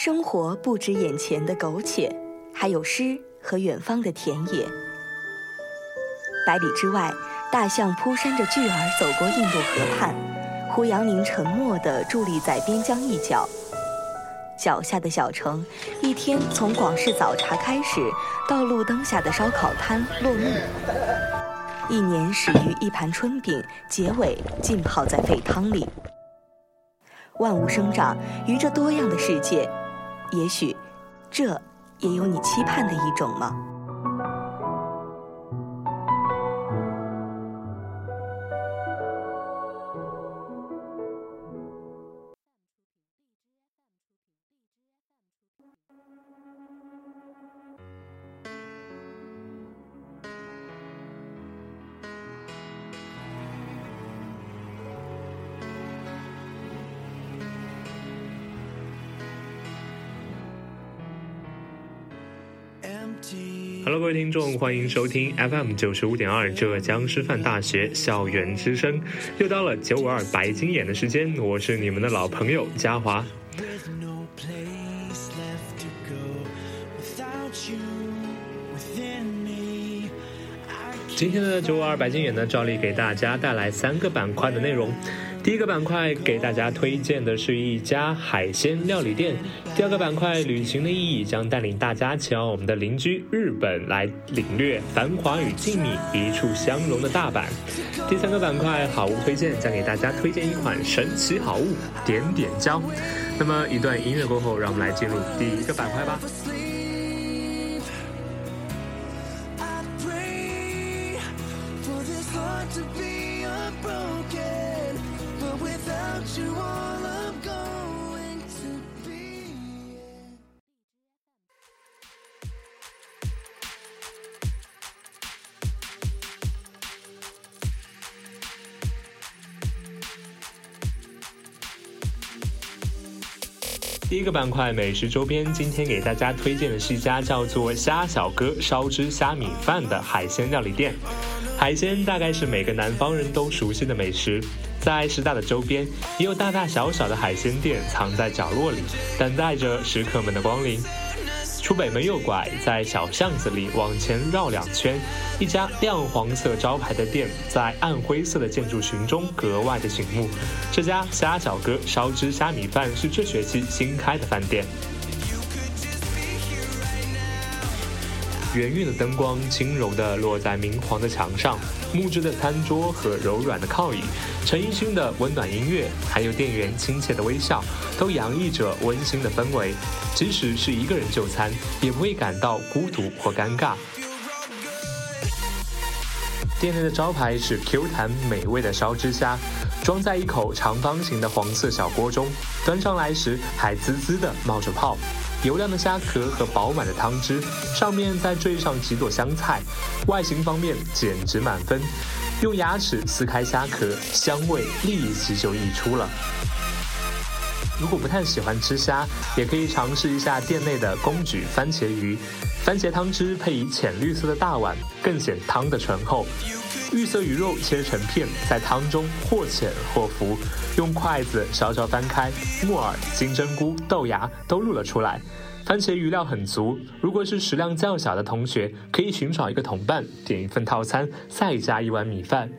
生活不止眼前的苟且，还有诗和远方的田野。百里之外，大象扑扇着巨耳走过印度河畔，胡杨林沉默地伫立在边疆一角。脚下的小城，一天从广式早茶开始，到路灯下的烧烤摊落幕；一年始于一盘春饼，结尾浸泡在沸汤里。万物生长于这多样的世界，也许，这也有你期盼的一种吗？？Hello，各位听众，欢迎收听 FM 九十五点二浙江师范大学校园之声。又到了九五二白金眼的时间，我是你们的老朋友嘉华。今天的九五二白金眼呢，照例给大家带来三个板块的内容。第一个板块给大家推荐的是一家海鲜料理店。第二个板块旅行的意义将带领大家前往我们的邻居日本来领略繁华与静谧一处相融的大阪。第三个板块好物推荐将给大家推荐一款神奇好物点点胶。那么一段音乐过后，让我们来进入第一个板块吧。第一个板块美食周边，今天给大家推荐的是一家叫做虾小哥烧汁虾米饭的海鲜料理店。海鲜大概是每个南方人都熟悉的美食，在师大的周边也有大大小小的海鲜店藏在角落里，等待着食客们的光临。出北门右拐，在小巷子里往前绕两圈，一家亮黄色招牌的店在暗灰色的建筑群中格外的醒目。这家虾小哥烧汁虾米饭是这学期新开的饭店。圆润的灯光轻柔地落在明黄的墙上，木质的餐桌和柔软的靠椅，陈奕迅的温暖音乐，还有店员亲切的微笑，都洋溢着温馨的氛围。即使是一个人就餐，也不会感到孤独或尴尬。店内的招牌是 Q 弹美味的烧汁虾，装在一口长方形的黄色小锅中，端上来时还滋滋的冒着泡。油亮的虾壳和饱满的汤汁，上面再缀上几朵香菜，外形方面简直满分。用牙齿撕开虾壳，香味立即就溢出了。如果不太喜欢吃虾，也可以尝试一下店内的公举番茄鱼，番茄汤汁配以浅绿色的大碗，更显汤的醇厚。玉色鱼肉切成片，在汤中或浅或浮，用筷子稍稍翻开，木耳、金针菇、豆芽都露了出来。番茄鱼料很足，如果是食量较小的同学，可以寻找一个同伴，点一份套餐，再加一碗米饭。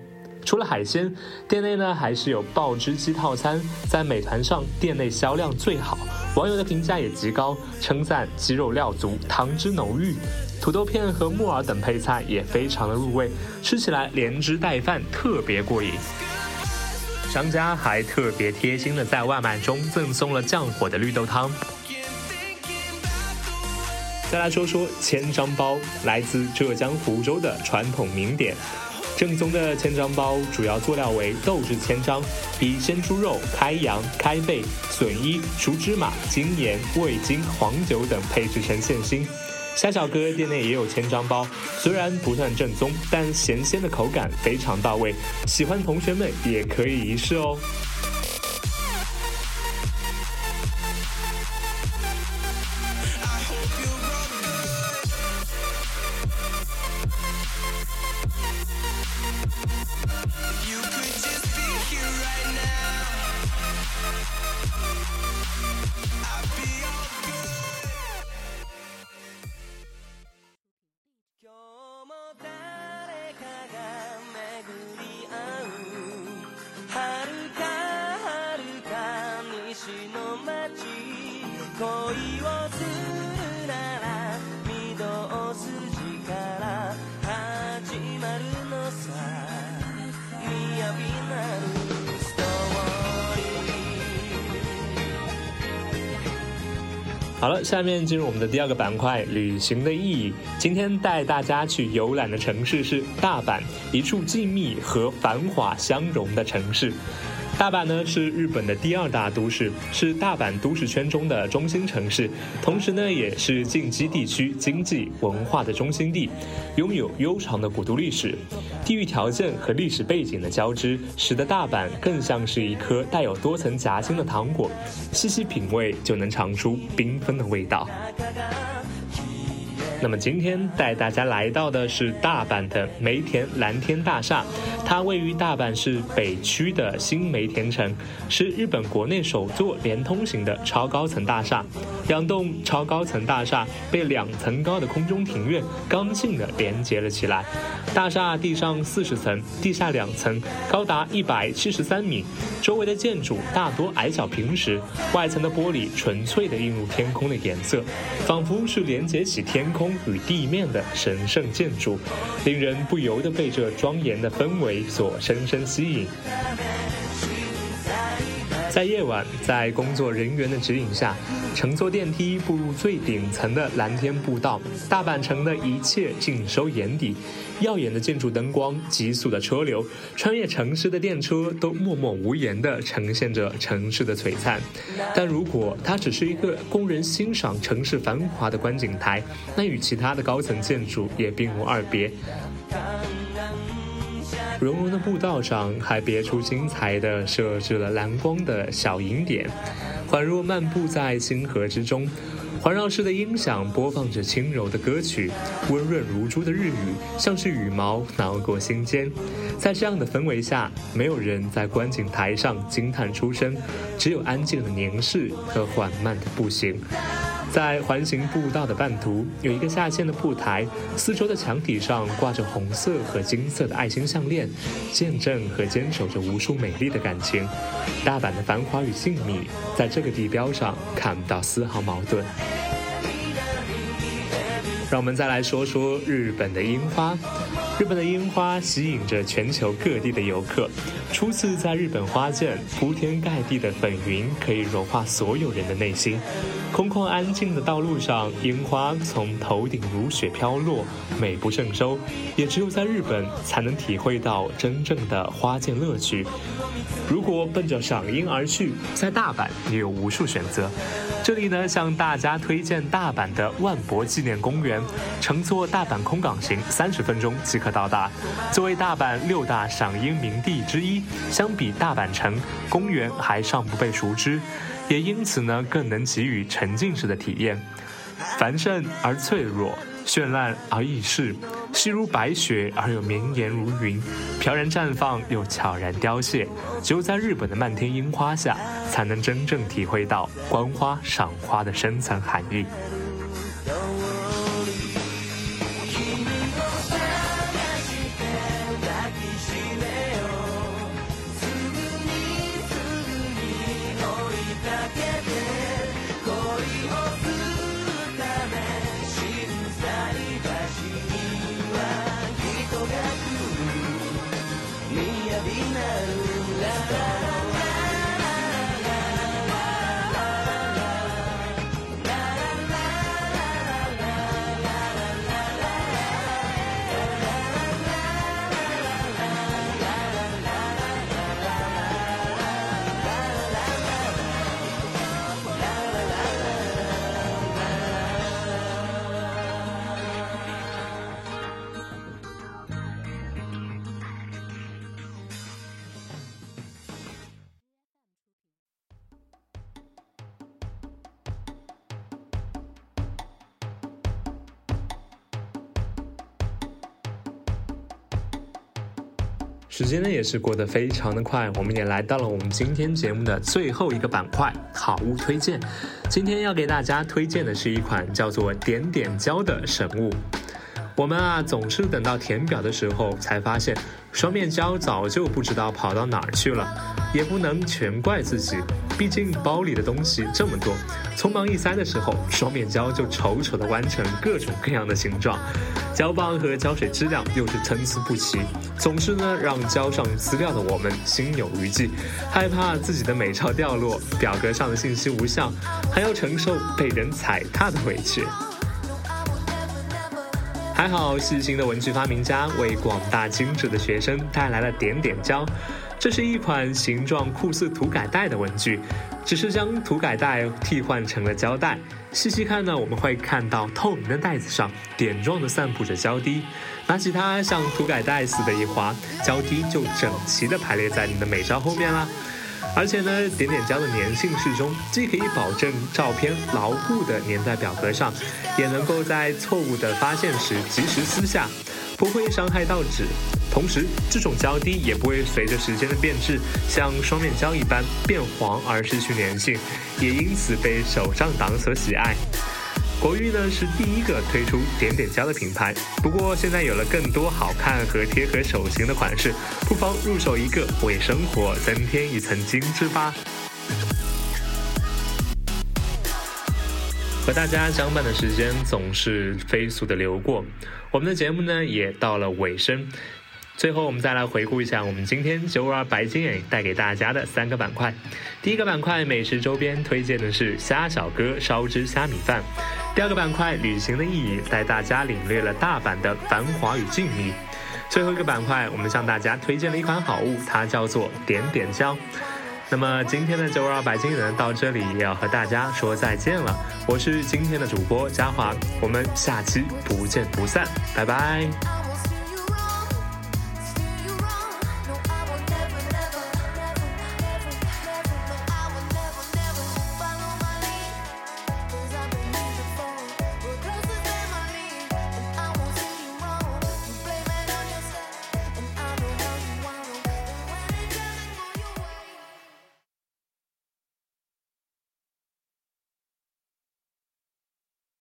除了海鲜，店内呢还是有爆汁鸡套餐，在美团上店内销量最好，网友的评价也极高，称赞鸡肉料足，汤汁浓郁。土豆片和木耳等配菜也非常的入味，吃起来连汁带饭，特别过瘾。商家还特别贴心的在外卖中赠送了降火的绿豆汤。再来说说千张包，来自浙江湖州的传统名点。正宗的千张包主要佐料为豆制千张，以鲜猪肉、开阳、开背、笋衣、熟芝麻、精盐、味精、黄酒等配制成馅心。虾小哥店内也有千张包，虽然不算正宗，但咸鲜的口感非常到位，喜欢同学们也可以一试哦。好了，下面进入我们的第二个板块——旅行的意义。今天带大家去游览的城市是大阪，一处静谧和繁华相融的城市。大阪呢是日本的第二大都市，是大阪都市圈中的中心城市，同时呢也是近畿地区经济文化的中心地，拥有悠长的古都历史。地域条件和历史背景的交织，使得大阪更像是一颗带有多层夹心的糖果，细细品味就能尝出缤纷的味道。那么今天带大家来到的是大阪的梅田蓝天大厦，它位于大阪市北区的新梅田城，是日本国内首座连通型的超高层大厦。两栋超高层大厦被两层高的空中庭院刚性的连接了起来。大厦地上四十层，地下两层，高达一百七十三米。周围的建筑大多矮小平实，外层的玻璃纯粹的映入天空的颜色，仿佛是连接起天空与地面的神圣建筑，令人不由得被这庄严的氛围所深深吸引。在夜晚，在工作人员的指引下，乘坐电梯步入最顶层的蓝天步道。大阪城的一切尽收眼底，耀眼的建筑灯光、急速的车流、穿越城市的电车，都默默无言地呈现着城市的璀璨。但如果它只是一个供人欣赏城市繁华的观景台，那与其他的高层建筑也并无二别。绒绒的步道上还别出心裁地设置了蓝光的小银点，恍若漫步在星河之中。环绕式的音响播放着轻柔的歌曲，温润如珠的日语像是羽毛挠过心间。在这样的氛围下，没有人在观景台上惊叹出声，只有安静的凝视和缓慢的步行。在环形步道的半途，有一个下陷的步台，四周的墙体上挂着红色和金色的爱心项链，见证和坚守着无数美丽的感情。大阪的繁华与静谧，在这个地标上看不到丝毫矛盾。让我们再来说说日本的樱花。日本的樱花吸引着全球各地的游客。初次在日本花见，铺天盖地的粉云可以融化所有人的内心。空旷安静的道路上，樱花从头顶如雪飘落，美不胜收。也只有在日本，才能体会到真正的花见乐趣。如果奔着赏樱而去，在大阪也有无数选择。这里呢，向大家推荐大阪的万博纪念公园，乘坐大阪空港行三十分钟即可到达。作为大阪六大赏樱名地之一，相比大阪城，公园还尚不被熟知，也因此呢，更能给予沉浸式的体验。繁盛而脆弱，绚烂而易逝。细如白雪而又绵延如云，飘然绽放又悄然凋谢。只有在日本的漫天樱花下，才能真正体会到观花赏花的深层含义。we. 时间呢也是过得非常的快，我们也来到了我们今天节目的最后一个板块——好物推荐。今天要给大家推荐的是一款叫做点点胶的神物。我们啊总是等到填表的时候才发现，双面胶早就不知道跑到哪儿去了，也不能全怪自己，毕竟包里的东西这么多，匆忙一塞的时候，双面胶就丑丑的弯成各种各样的形状，胶棒和胶水质量又是参差不齐，总是呢让交上资料的我们心有余悸，害怕自己的美照掉落，表格上的信息无效，还要承受被人踩踏的委屈。还好，细心的文具发明家为广大精致的学生带来了点点胶。这是一款形状酷似涂改带的文具，只是将涂改带替换成了胶带。细细看呢，我们会看到透明的袋子上点状的散布着胶滴。拿起它，像涂改带似的一划，胶滴就整齐地排列在你的美照后面啦。而且呢，点点胶的粘性适中，既可以保证照片牢固地粘在表格上，也能够在错误的发现时及时撕下，不会伤害到纸。同时，这种胶滴也不会随着时间的变质，像双面胶一般变黄而失去粘性，也因此被手账党所喜爱。国誉呢是第一个推出点点胶的品牌，不过现在有了更多好看和贴合手型的款式，不妨入手一个，为生活增添一层精致吧。和大家相伴的时间总是飞速的流过，我们的节目呢也到了尾声。最后，我们再来回顾一下我们今天九五二白金眼带给大家的三个板块。第一个板块美食周边推荐的是虾小哥烧汁虾米饭。第二个板块旅行的意义带大家领略了大阪的繁华与静谧。最后一个板块，我们向大家推荐了一款好物，它叫做点点胶。那么今天的九二白金人到这里也要和大家说再见了。我是今天的主播嘉华，我们下期不见不散，拜拜。